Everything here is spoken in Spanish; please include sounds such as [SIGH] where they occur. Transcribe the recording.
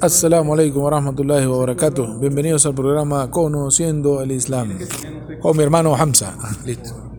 Assalamu alaikum wa rahmatullahi wa barakatuh. Bienvenidos al programa Conociendo el Islam. Con mi hermano Hamza. [LAUGHS] Listo.